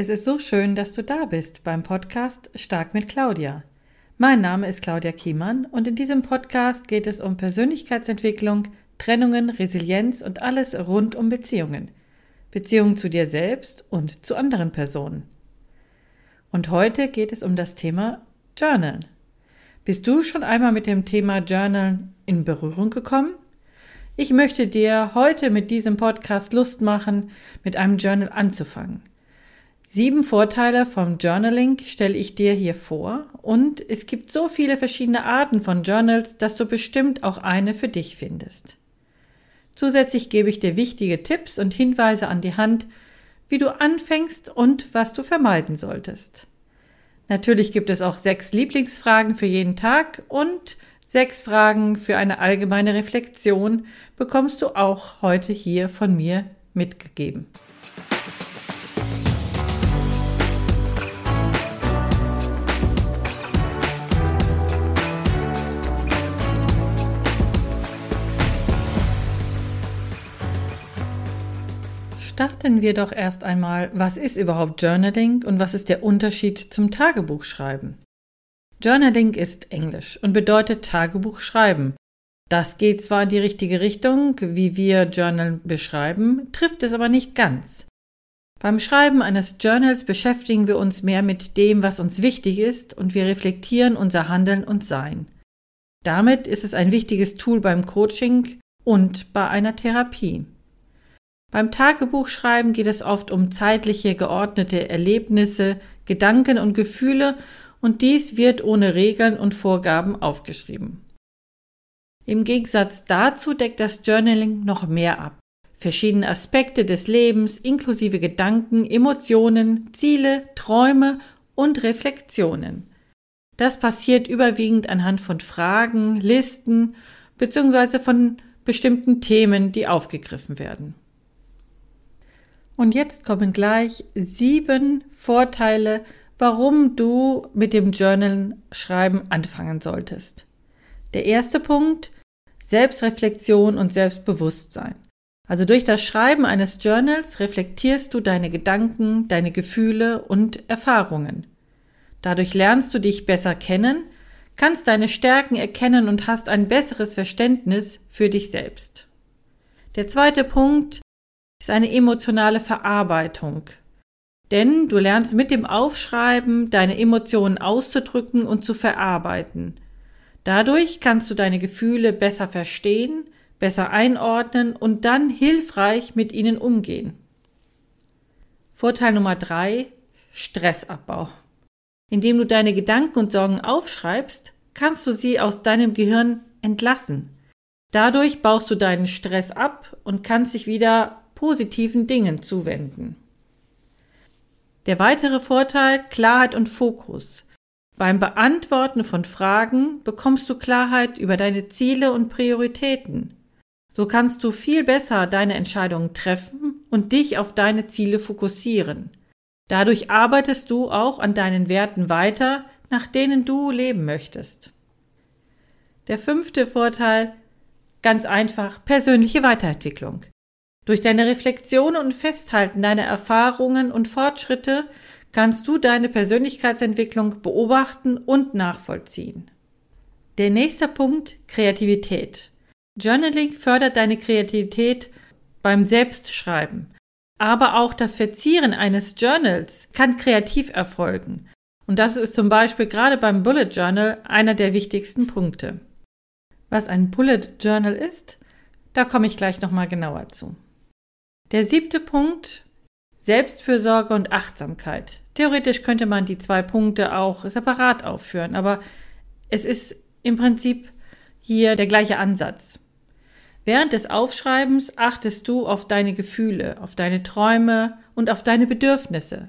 Es ist so schön, dass du da bist beim Podcast Stark mit Claudia. Mein Name ist Claudia Kiemann und in diesem Podcast geht es um Persönlichkeitsentwicklung, Trennungen, Resilienz und alles rund um Beziehungen. Beziehungen zu dir selbst und zu anderen Personen. Und heute geht es um das Thema Journal. Bist du schon einmal mit dem Thema Journal in Berührung gekommen? Ich möchte dir heute mit diesem Podcast Lust machen, mit einem Journal anzufangen. Sieben Vorteile vom Journaling stelle ich dir hier vor und es gibt so viele verschiedene Arten von Journals, dass du bestimmt auch eine für dich findest. Zusätzlich gebe ich dir wichtige Tipps und Hinweise an die Hand, wie du anfängst und was du vermeiden solltest. Natürlich gibt es auch sechs Lieblingsfragen für jeden Tag und sechs Fragen für eine allgemeine Reflexion bekommst du auch heute hier von mir mitgegeben. Starten wir doch erst einmal, was ist überhaupt Journaling und was ist der Unterschied zum Tagebuchschreiben? Journaling ist Englisch und bedeutet Tagebuch schreiben. Das geht zwar in die richtige Richtung, wie wir Journal beschreiben, trifft es aber nicht ganz. Beim Schreiben eines Journals beschäftigen wir uns mehr mit dem, was uns wichtig ist, und wir reflektieren unser Handeln und Sein. Damit ist es ein wichtiges Tool beim Coaching und bei einer Therapie. Beim Tagebuchschreiben geht es oft um zeitliche, geordnete Erlebnisse, Gedanken und Gefühle und dies wird ohne Regeln und Vorgaben aufgeschrieben. Im Gegensatz dazu deckt das Journaling noch mehr ab. Verschiedene Aspekte des Lebens inklusive Gedanken, Emotionen, Ziele, Träume und Reflexionen. Das passiert überwiegend anhand von Fragen, Listen bzw. von bestimmten Themen, die aufgegriffen werden. Und jetzt kommen gleich sieben Vorteile, warum du mit dem Journal schreiben anfangen solltest. Der erste Punkt, Selbstreflexion und Selbstbewusstsein. Also durch das Schreiben eines Journals reflektierst du deine Gedanken, deine Gefühle und Erfahrungen. Dadurch lernst du dich besser kennen, kannst deine Stärken erkennen und hast ein besseres Verständnis für dich selbst. Der zweite Punkt, ist eine emotionale Verarbeitung. Denn du lernst mit dem Aufschreiben deine Emotionen auszudrücken und zu verarbeiten. Dadurch kannst du deine Gefühle besser verstehen, besser einordnen und dann hilfreich mit ihnen umgehen. Vorteil Nummer drei: Stressabbau. Indem du deine Gedanken und Sorgen aufschreibst, kannst du sie aus deinem Gehirn entlassen. Dadurch baust du deinen Stress ab und kannst dich wieder positiven Dingen zuwenden. Der weitere Vorteil Klarheit und Fokus. Beim Beantworten von Fragen bekommst du Klarheit über deine Ziele und Prioritäten. So kannst du viel besser deine Entscheidungen treffen und dich auf deine Ziele fokussieren. Dadurch arbeitest du auch an deinen Werten weiter, nach denen du leben möchtest. Der fünfte Vorteil, ganz einfach, persönliche Weiterentwicklung. Durch deine Reflexion und Festhalten deiner Erfahrungen und Fortschritte kannst du deine Persönlichkeitsentwicklung beobachten und nachvollziehen. Der nächste Punkt Kreativität. Journaling fördert deine Kreativität beim Selbstschreiben. Aber auch das Verzieren eines Journals kann kreativ erfolgen. Und das ist zum Beispiel gerade beim Bullet Journal einer der wichtigsten Punkte. Was ein Bullet Journal ist, da komme ich gleich nochmal genauer zu. Der siebte Punkt, Selbstfürsorge und Achtsamkeit. Theoretisch könnte man die zwei Punkte auch separat aufführen, aber es ist im Prinzip hier der gleiche Ansatz. Während des Aufschreibens achtest du auf deine Gefühle, auf deine Träume und auf deine Bedürfnisse.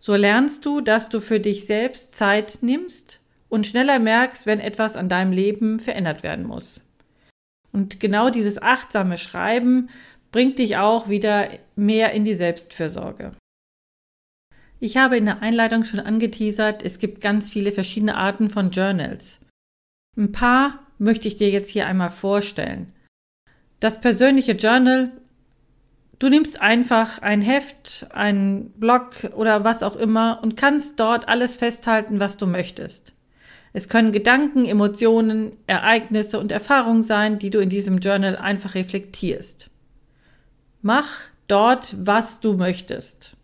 So lernst du, dass du für dich selbst Zeit nimmst und schneller merkst, wenn etwas an deinem Leben verändert werden muss. Und genau dieses achtsame Schreiben bringt dich auch wieder mehr in die Selbstfürsorge. Ich habe in der Einleitung schon angeteasert, es gibt ganz viele verschiedene Arten von Journals. Ein paar möchte ich dir jetzt hier einmal vorstellen. Das persönliche Journal Du nimmst einfach ein Heft, einen Blog oder was auch immer und kannst dort alles festhalten, was du möchtest. Es können Gedanken, Emotionen, Ereignisse und Erfahrungen sein, die du in diesem Journal einfach reflektierst. Mach dort, was du möchtest.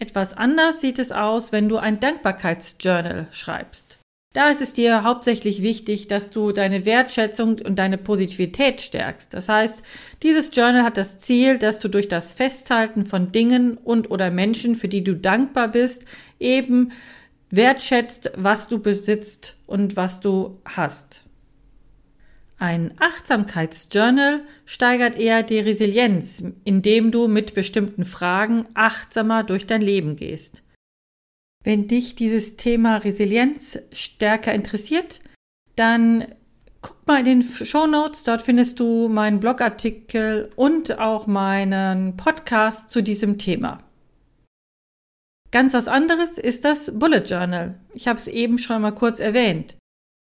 Etwas anders sieht es aus, wenn du ein Dankbarkeitsjournal schreibst. Da ist es dir hauptsächlich wichtig, dass du deine Wertschätzung und deine Positivität stärkst. Das heißt, dieses Journal hat das Ziel, dass du durch das Festhalten von Dingen und oder Menschen, für die du dankbar bist, eben wertschätzt, was du besitzt und was du hast. Ein Achtsamkeitsjournal steigert eher die Resilienz, indem du mit bestimmten Fragen achtsamer durch dein Leben gehst. Wenn dich dieses Thema Resilienz stärker interessiert, dann guck mal in den Show Notes. Dort findest du meinen Blogartikel und auch meinen Podcast zu diesem Thema. Ganz was anderes ist das Bullet Journal. Ich habe es eben schon mal kurz erwähnt.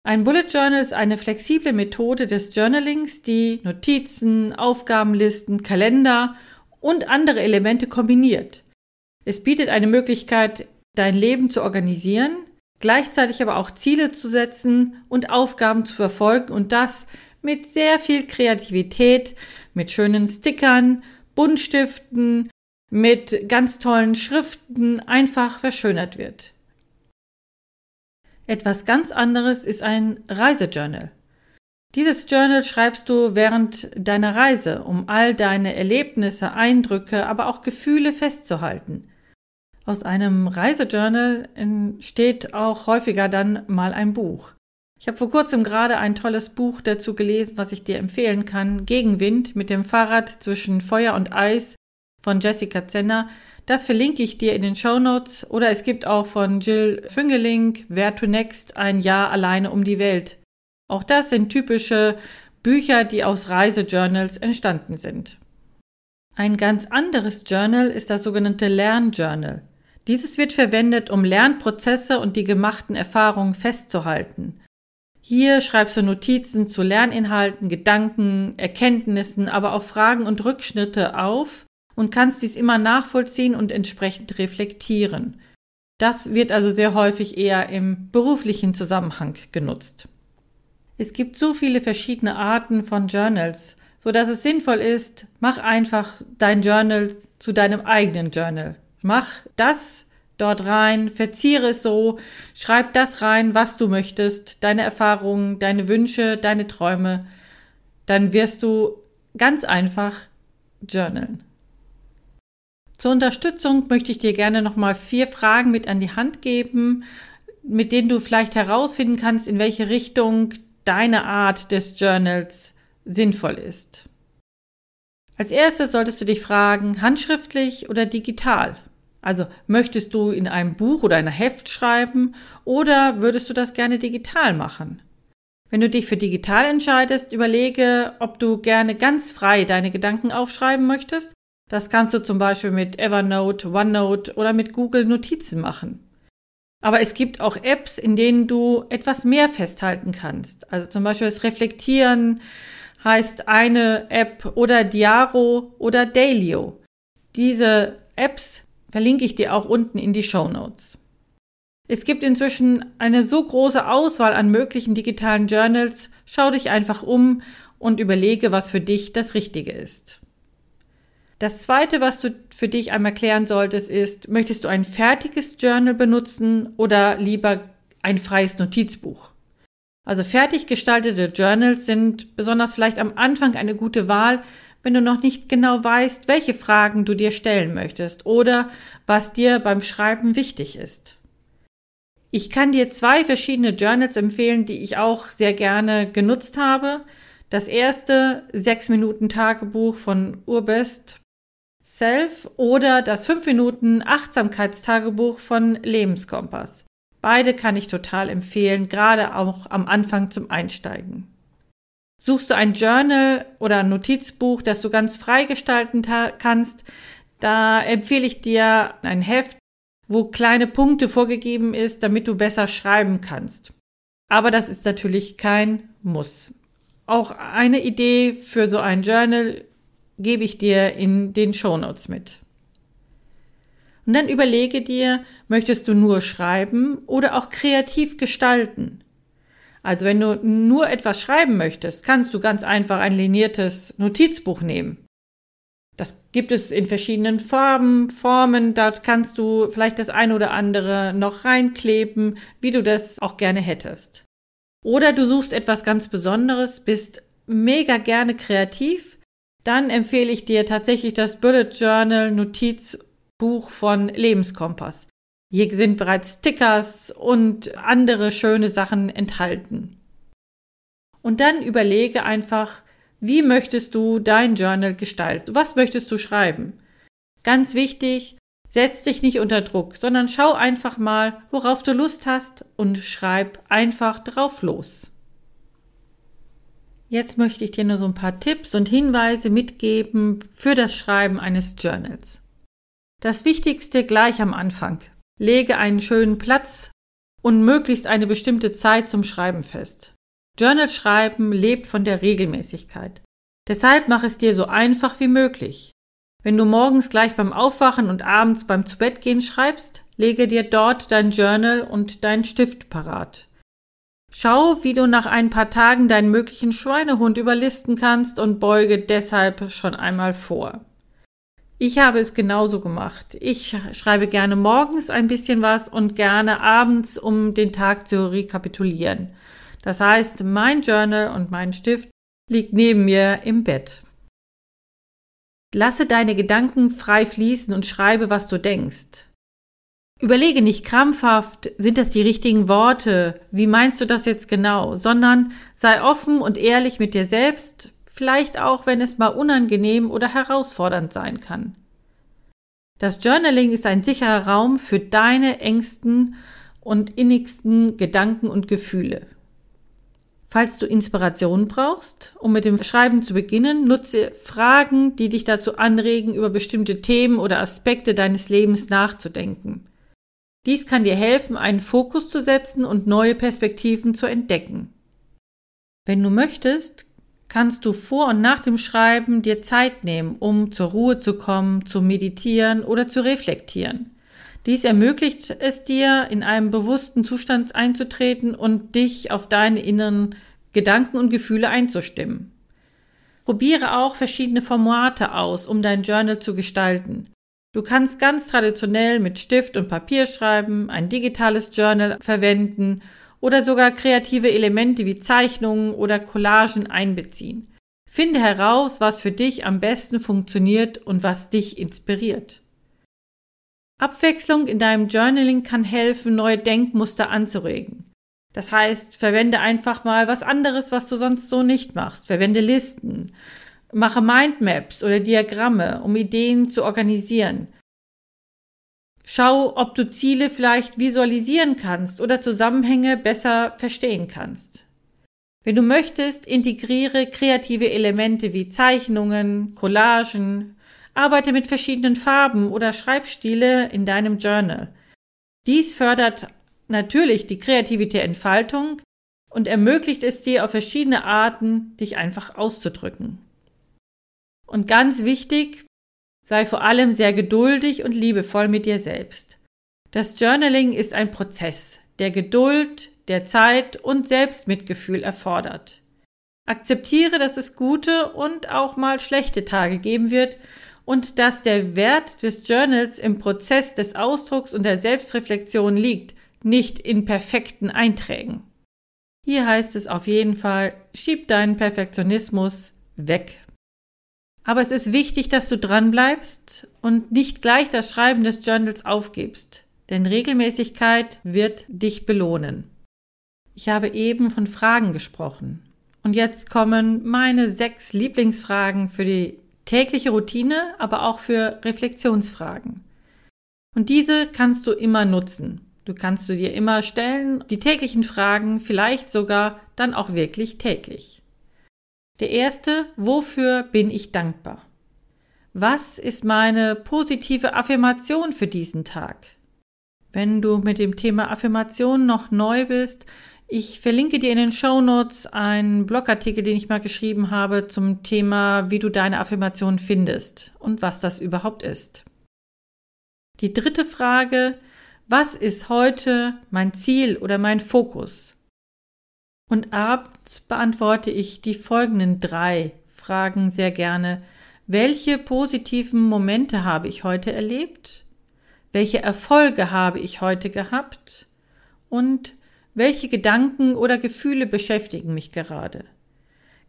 Ein Bullet Journal ist eine flexible Methode des Journalings, die Notizen, Aufgabenlisten, Kalender und andere Elemente kombiniert. Es bietet eine Möglichkeit, dein Leben zu organisieren, gleichzeitig aber auch Ziele zu setzen und Aufgaben zu verfolgen und das mit sehr viel Kreativität, mit schönen Stickern, Buntstiften, mit ganz tollen Schriften einfach verschönert wird. Etwas ganz anderes ist ein Reisejournal. Dieses Journal schreibst du während deiner Reise, um all deine Erlebnisse, Eindrücke, aber auch Gefühle festzuhalten. Aus einem Reisejournal entsteht auch häufiger dann mal ein Buch. Ich habe vor kurzem gerade ein tolles Buch dazu gelesen, was ich dir empfehlen kann. Gegenwind mit dem Fahrrad zwischen Feuer und Eis von Jessica Zenner. Das verlinke ich dir in den Show Notes. Oder es gibt auch von Jill Füngeling Where to Next ein Jahr alleine um die Welt. Auch das sind typische Bücher, die aus Reisejournals entstanden sind. Ein ganz anderes Journal ist das sogenannte Lernjournal. Dieses wird verwendet, um Lernprozesse und die gemachten Erfahrungen festzuhalten. Hier schreibst du Notizen zu Lerninhalten, Gedanken, Erkenntnissen, aber auch Fragen und Rückschnitte auf und kannst dies immer nachvollziehen und entsprechend reflektieren. Das wird also sehr häufig eher im beruflichen Zusammenhang genutzt. Es gibt so viele verschiedene Arten von Journals, so dass es sinnvoll ist, mach einfach dein Journal zu deinem eigenen Journal. Mach das dort rein, verziere es so, schreib das rein, was du möchtest, deine Erfahrungen, deine Wünsche, deine Träume. Dann wirst du ganz einfach journalen. Zur Unterstützung möchte ich dir gerne nochmal vier Fragen mit an die Hand geben, mit denen du vielleicht herausfinden kannst, in welche Richtung deine Art des Journals sinnvoll ist. Als erstes solltest du dich fragen, handschriftlich oder digital? Also möchtest du in einem Buch oder einer Heft schreiben oder würdest du das gerne digital machen? Wenn du dich für digital entscheidest, überlege, ob du gerne ganz frei deine Gedanken aufschreiben möchtest das kannst du zum Beispiel mit Evernote, OneNote oder mit Google Notizen machen. Aber es gibt auch Apps, in denen du etwas mehr festhalten kannst. Also zum Beispiel das Reflektieren heißt eine App oder Diaro oder Dailyo. Diese Apps verlinke ich dir auch unten in die Show Notes. Es gibt inzwischen eine so große Auswahl an möglichen digitalen Journals. Schau dich einfach um und überlege, was für dich das Richtige ist. Das zweite, was du für dich einmal klären solltest, ist, möchtest du ein fertiges Journal benutzen oder lieber ein freies Notizbuch? Also fertig gestaltete Journals sind besonders vielleicht am Anfang eine gute Wahl, wenn du noch nicht genau weißt, welche Fragen du dir stellen möchtest oder was dir beim Schreiben wichtig ist. Ich kann dir zwei verschiedene Journals empfehlen, die ich auch sehr gerne genutzt habe. Das erste, 6 Minuten Tagebuch von Urbest Self oder das 5 Minuten Achtsamkeitstagebuch von Lebenskompass. Beide kann ich total empfehlen, gerade auch am Anfang zum Einsteigen. Suchst du ein Journal oder ein Notizbuch, das du ganz frei gestalten kannst, da empfehle ich dir ein Heft, wo kleine Punkte vorgegeben ist, damit du besser schreiben kannst. Aber das ist natürlich kein Muss. Auch eine Idee für so ein Journal gebe ich dir in den Shownotes mit. Und dann überlege dir, möchtest du nur schreiben oder auch kreativ gestalten? Also wenn du nur etwas schreiben möchtest, kannst du ganz einfach ein liniertes Notizbuch nehmen. Das gibt es in verschiedenen Farben, Formen. Dort kannst du vielleicht das eine oder andere noch reinkleben, wie du das auch gerne hättest. Oder du suchst etwas ganz Besonderes, bist mega gerne kreativ. Dann empfehle ich dir tatsächlich das Bullet Journal Notizbuch von Lebenskompass. Hier sind bereits Stickers und andere schöne Sachen enthalten. Und dann überlege einfach, wie möchtest du dein Journal gestalten? Was möchtest du schreiben? Ganz wichtig, setz dich nicht unter Druck, sondern schau einfach mal, worauf du Lust hast und schreib einfach drauf los. Jetzt möchte ich dir nur so ein paar Tipps und Hinweise mitgeben für das Schreiben eines Journals. Das Wichtigste gleich am Anfang. Lege einen schönen Platz und möglichst eine bestimmte Zeit zum Schreiben fest. Journal schreiben lebt von der Regelmäßigkeit. Deshalb mach es dir so einfach wie möglich. Wenn du morgens gleich beim Aufwachen und abends beim Zubettgehen schreibst, lege dir dort dein Journal und dein Stift parat. Schau, wie du nach ein paar Tagen deinen möglichen Schweinehund überlisten kannst und beuge deshalb schon einmal vor. Ich habe es genauso gemacht. Ich schreibe gerne morgens ein bisschen was und gerne abends, um den Tag zu rekapitulieren. Das heißt, mein Journal und mein Stift liegt neben mir im Bett. Lasse deine Gedanken frei fließen und schreibe, was du denkst. Überlege nicht krampfhaft, sind das die richtigen Worte, wie meinst du das jetzt genau, sondern sei offen und ehrlich mit dir selbst, vielleicht auch, wenn es mal unangenehm oder herausfordernd sein kann. Das Journaling ist ein sicherer Raum für deine engsten und innigsten Gedanken und Gefühle. Falls du Inspiration brauchst, um mit dem Schreiben zu beginnen, nutze Fragen, die dich dazu anregen, über bestimmte Themen oder Aspekte deines Lebens nachzudenken. Dies kann dir helfen, einen Fokus zu setzen und neue Perspektiven zu entdecken. Wenn du möchtest, kannst du vor und nach dem Schreiben dir Zeit nehmen, um zur Ruhe zu kommen, zu meditieren oder zu reflektieren. Dies ermöglicht es dir, in einem bewussten Zustand einzutreten und dich auf deine inneren Gedanken und Gefühle einzustimmen. Probiere auch verschiedene Formate aus, um dein Journal zu gestalten. Du kannst ganz traditionell mit Stift und Papier schreiben, ein digitales Journal verwenden oder sogar kreative Elemente wie Zeichnungen oder Collagen einbeziehen. Finde heraus, was für dich am besten funktioniert und was dich inspiriert. Abwechslung in deinem Journaling kann helfen, neue Denkmuster anzuregen. Das heißt, verwende einfach mal was anderes, was du sonst so nicht machst. Verwende Listen. Mache Mindmaps oder Diagramme, um Ideen zu organisieren. Schau, ob du Ziele vielleicht visualisieren kannst oder Zusammenhänge besser verstehen kannst. Wenn du möchtest, integriere kreative Elemente wie Zeichnungen, Collagen, Arbeite mit verschiedenen Farben oder Schreibstile in deinem Journal. Dies fördert natürlich die kreative Entfaltung und ermöglicht es dir auf verschiedene Arten, dich einfach auszudrücken. Und ganz wichtig, sei vor allem sehr geduldig und liebevoll mit dir selbst. Das Journaling ist ein Prozess, der Geduld, der Zeit und Selbstmitgefühl erfordert. Akzeptiere, dass es gute und auch mal schlechte Tage geben wird und dass der Wert des Journals im Prozess des Ausdrucks und der Selbstreflexion liegt, nicht in perfekten Einträgen. Hier heißt es auf jeden Fall, schieb deinen Perfektionismus weg. Aber es ist wichtig, dass du dranbleibst und nicht gleich das Schreiben des Journals aufgibst, denn Regelmäßigkeit wird dich belohnen. Ich habe eben von Fragen gesprochen. Und jetzt kommen meine sechs Lieblingsfragen für die tägliche Routine, aber auch für Reflexionsfragen. Und diese kannst du immer nutzen. Du kannst du dir immer stellen, die täglichen Fragen, vielleicht sogar dann auch wirklich täglich. Der erste, wofür bin ich dankbar? Was ist meine positive Affirmation für diesen Tag? Wenn du mit dem Thema Affirmation noch neu bist, Ich verlinke dir in den Show Notes einen Blogartikel, den ich mal geschrieben habe zum Thema, wie du deine Affirmation findest und was das überhaupt ist. Die dritte Frage, was ist heute mein Ziel oder mein Fokus? Und abends beantworte ich die folgenden drei Fragen sehr gerne. Welche positiven Momente habe ich heute erlebt? Welche Erfolge habe ich heute gehabt? Und welche Gedanken oder Gefühle beschäftigen mich gerade?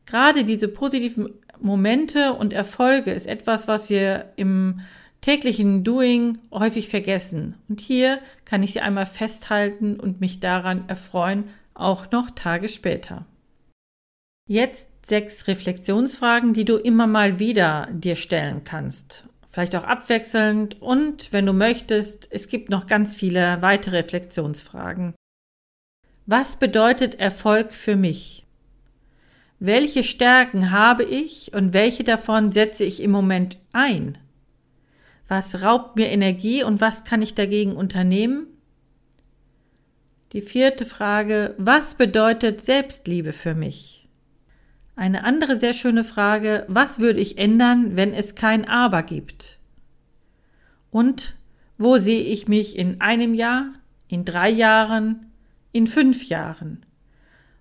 Gerade diese positiven Momente und Erfolge ist etwas, was wir im täglichen Doing häufig vergessen. Und hier kann ich sie einmal festhalten und mich daran erfreuen, auch noch Tage später. Jetzt sechs Reflexionsfragen, die du immer mal wieder dir stellen kannst. Vielleicht auch abwechselnd und, wenn du möchtest, es gibt noch ganz viele weitere Reflexionsfragen. Was bedeutet Erfolg für mich? Welche Stärken habe ich und welche davon setze ich im Moment ein? Was raubt mir Energie und was kann ich dagegen unternehmen? Die vierte Frage, was bedeutet Selbstliebe für mich? Eine andere sehr schöne Frage, was würde ich ändern, wenn es kein Aber gibt? Und wo sehe ich mich in einem Jahr, in drei Jahren, in fünf Jahren.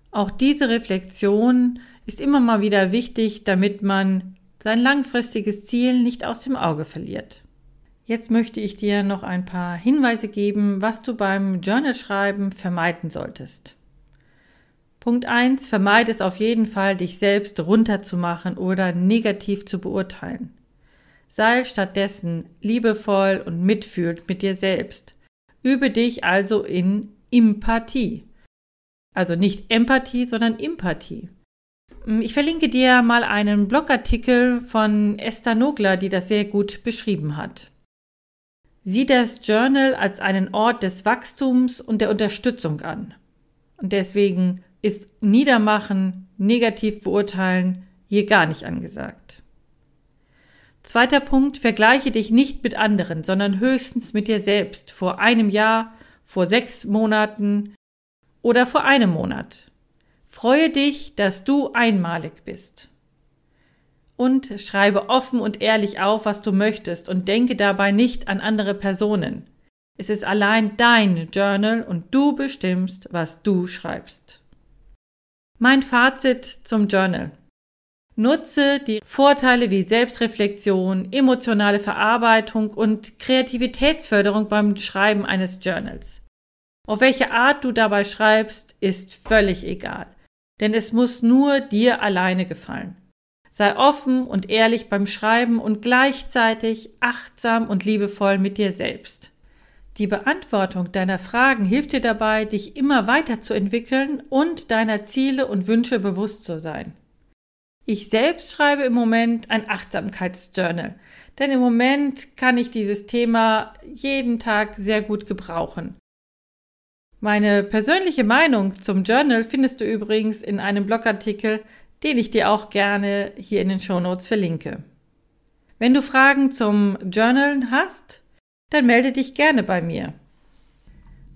Auch diese Reflexion ist immer mal wieder wichtig, damit man sein langfristiges Ziel nicht aus dem Auge verliert. Jetzt möchte ich dir noch ein paar Hinweise geben, was du beim Journalschreiben vermeiden solltest. Punkt 1. Vermeide es auf jeden Fall, dich selbst runterzumachen oder negativ zu beurteilen. Sei stattdessen liebevoll und mitfühlend mit dir selbst. Übe dich also in Empathie. Also nicht Empathie, sondern Empathie. Ich verlinke dir mal einen Blogartikel von Esther Nogler, die das sehr gut beschrieben hat. Sieh das Journal als einen Ort des Wachstums und der Unterstützung an. Und deswegen ist Niedermachen, negativ beurteilen hier gar nicht angesagt. Zweiter Punkt, vergleiche dich nicht mit anderen, sondern höchstens mit dir selbst vor einem Jahr, vor sechs Monaten oder vor einem Monat. Freue dich, dass du einmalig bist. Und schreibe offen und ehrlich auf, was du möchtest und denke dabei nicht an andere Personen. Es ist allein dein Journal und du bestimmst, was du schreibst. Mein Fazit zum Journal. Nutze die Vorteile wie Selbstreflexion, emotionale Verarbeitung und Kreativitätsförderung beim Schreiben eines Journals. Auf welche Art du dabei schreibst, ist völlig egal, denn es muss nur dir alleine gefallen. Sei offen und ehrlich beim Schreiben und gleichzeitig achtsam und liebevoll mit dir selbst. Die Beantwortung deiner Fragen hilft dir dabei, dich immer weiterzuentwickeln und deiner Ziele und Wünsche bewusst zu sein. Ich selbst schreibe im Moment ein Achtsamkeitsjournal, denn im Moment kann ich dieses Thema jeden Tag sehr gut gebrauchen. Meine persönliche Meinung zum Journal findest du übrigens in einem Blogartikel, den ich dir auch gerne hier in den Shownotes verlinke. Wenn du Fragen zum Journalen hast, dann melde dich gerne bei mir.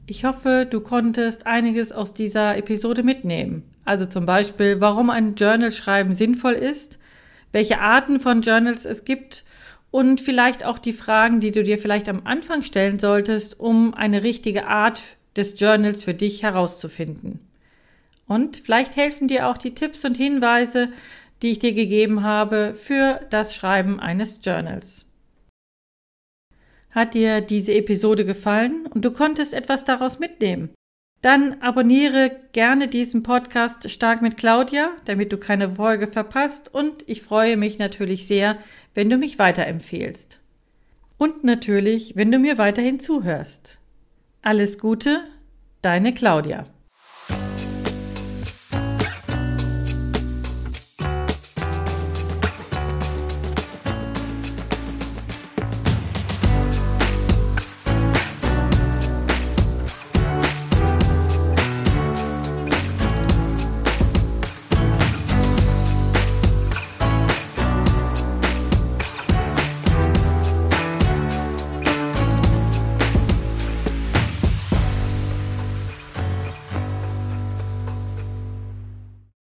Ich hoffe, du konntest einiges aus dieser Episode mitnehmen. Also zum Beispiel, warum ein Journal schreiben sinnvoll ist, welche Arten von Journals es gibt und vielleicht auch die Fragen, die du dir vielleicht am Anfang stellen solltest, um eine richtige Art des Journals für dich herauszufinden. Und vielleicht helfen dir auch die Tipps und Hinweise, die ich dir gegeben habe für das Schreiben eines Journals. Hat dir diese Episode gefallen und du konntest etwas daraus mitnehmen? Dann abonniere gerne diesen Podcast Stark mit Claudia, damit du keine Folge verpasst und ich freue mich natürlich sehr, wenn du mich weiterempfehlst. Und natürlich, wenn du mir weiterhin zuhörst. Alles Gute, deine Claudia.